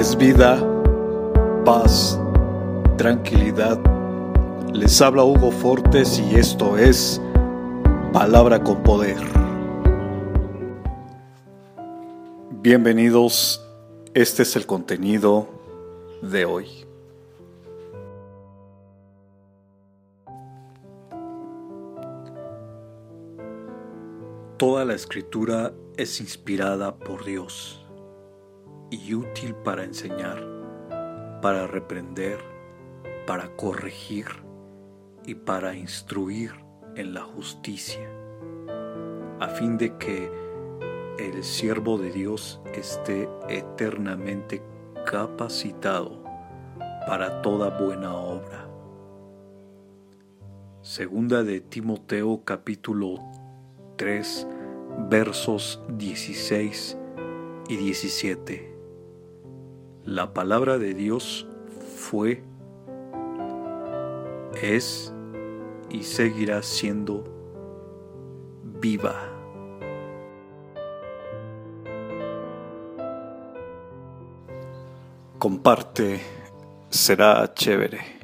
es vida, paz, tranquilidad. Les habla Hugo Fortes y esto es Palabra con Poder. Bienvenidos, este es el contenido de hoy. Toda la escritura es inspirada por Dios y útil para enseñar, para reprender, para corregir y para instruir en la justicia, a fin de que el siervo de Dios esté eternamente capacitado para toda buena obra. Segunda de Timoteo capítulo 3 versos 16 y 17. La palabra de Dios fue, es y seguirá siendo viva. Comparte, será chévere.